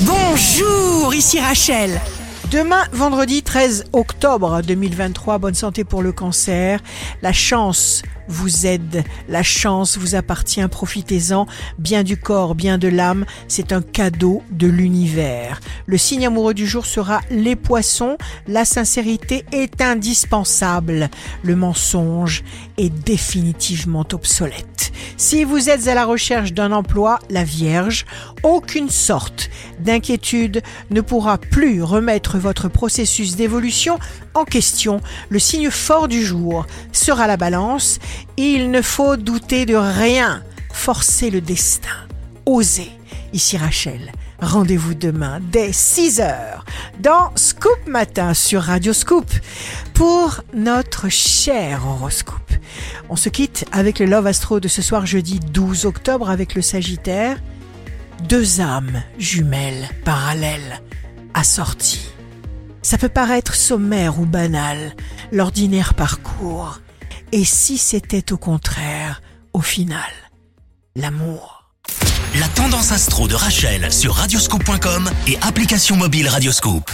Bonjour, ici Rachel. Demain, vendredi 13 octobre 2023, bonne santé pour le cancer. La chance vous aide, la chance vous appartient, profitez-en. Bien du corps, bien de l'âme, c'est un cadeau de l'univers. Le signe amoureux du jour sera les poissons. La sincérité est indispensable. Le mensonge est définitivement obsolète. Si vous êtes à la recherche d'un emploi, la Vierge, aucune sorte d'inquiétude ne pourra plus remettre votre processus d'évolution en question. Le signe fort du jour sera la balance. Il ne faut douter de rien. Forcez le destin. Osez. Ici Rachel. Rendez-vous demain dès 6 heures dans Scoop Matin sur Radio Scoop pour notre cher horoscope. On se quitte avec le Love Astro de ce soir jeudi 12 octobre avec le Sagittaire. Deux âmes jumelles parallèles assorties. Ça peut paraître sommaire ou banal, l'ordinaire parcours. Et si c'était au contraire, au final, l'amour La tendance astro de Rachel sur radioscope.com et application mobile Radioscope.